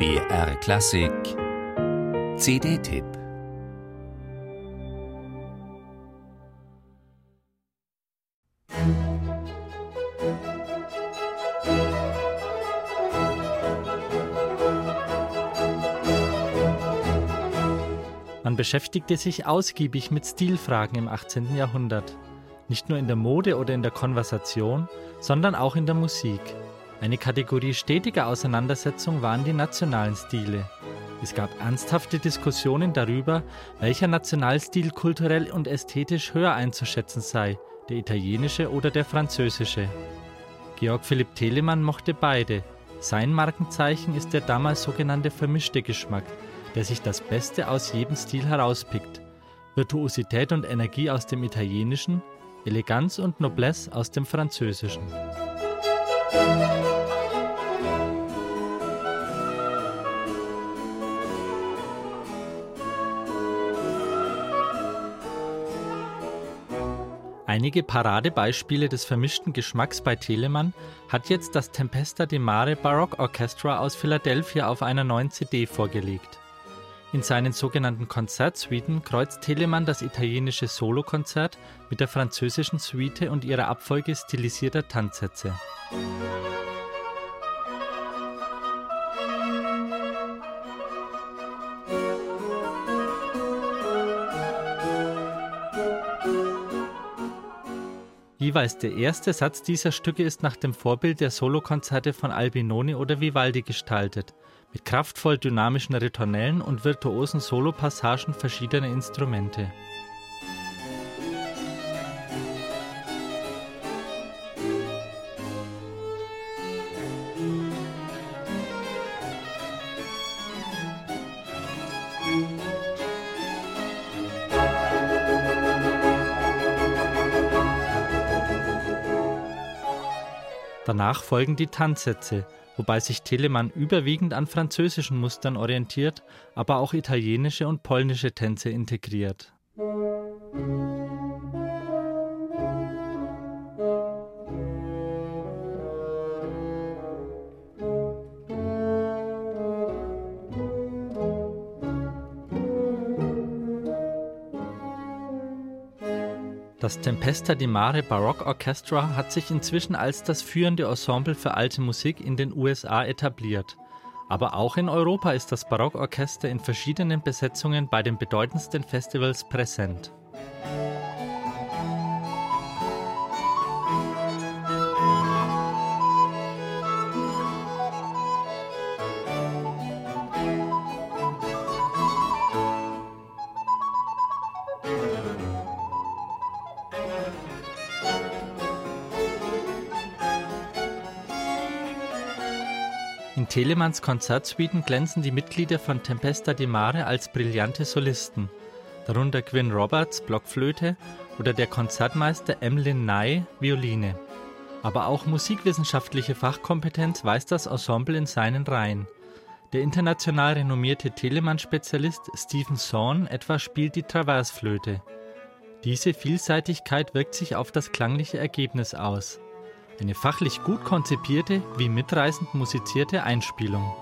BR Klassik CD-Tipp Man beschäftigte sich ausgiebig mit Stilfragen im 18. Jahrhundert. Nicht nur in der Mode oder in der Konversation, sondern auch in der Musik. Eine Kategorie stetiger Auseinandersetzung waren die nationalen Stile. Es gab ernsthafte Diskussionen darüber, welcher Nationalstil kulturell und ästhetisch höher einzuschätzen sei, der italienische oder der französische. Georg Philipp Telemann mochte beide. Sein Markenzeichen ist der damals sogenannte vermischte Geschmack, der sich das Beste aus jedem Stil herauspickt. Virtuosität und Energie aus dem Italienischen, Eleganz und Noblesse aus dem Französischen. Einige Paradebeispiele des vermischten Geschmacks bei Telemann hat jetzt das Tempesta di Mare Baroque Orchestra aus Philadelphia auf einer neuen CD vorgelegt. In seinen sogenannten Konzertsuiten kreuzt Telemann das italienische Solokonzert mit der französischen Suite und ihrer Abfolge stilisierter Tanzsätze. Jeweils der erste Satz dieser Stücke ist nach dem Vorbild der Solokonzerte von Albinoni oder Vivaldi gestaltet, mit kraftvoll dynamischen Ritornellen und virtuosen Solopassagen verschiedener Instrumente. Danach folgen die Tanzsätze, wobei sich Telemann überwiegend an französischen Mustern orientiert, aber auch italienische und polnische Tänze integriert. Das Tempesta di Mare Baroque Orchestra hat sich inzwischen als das führende Ensemble für alte Musik in den USA etabliert. Aber auch in Europa ist das Barockorchester in verschiedenen Besetzungen bei den bedeutendsten Festivals präsent. In Telemanns Konzertsuiten glänzen die Mitglieder von Tempesta di Mare als brillante Solisten, darunter Gwyn Roberts Blockflöte oder der Konzertmeister Emlyn Nye Violine. Aber auch musikwissenschaftliche Fachkompetenz weist das Ensemble in seinen Reihen. Der international renommierte Telemann-Spezialist Stephen Zorn etwa spielt die Traversflöte. Diese Vielseitigkeit wirkt sich auf das klangliche Ergebnis aus. Eine fachlich gut konzipierte wie mitreißend musizierte Einspielung.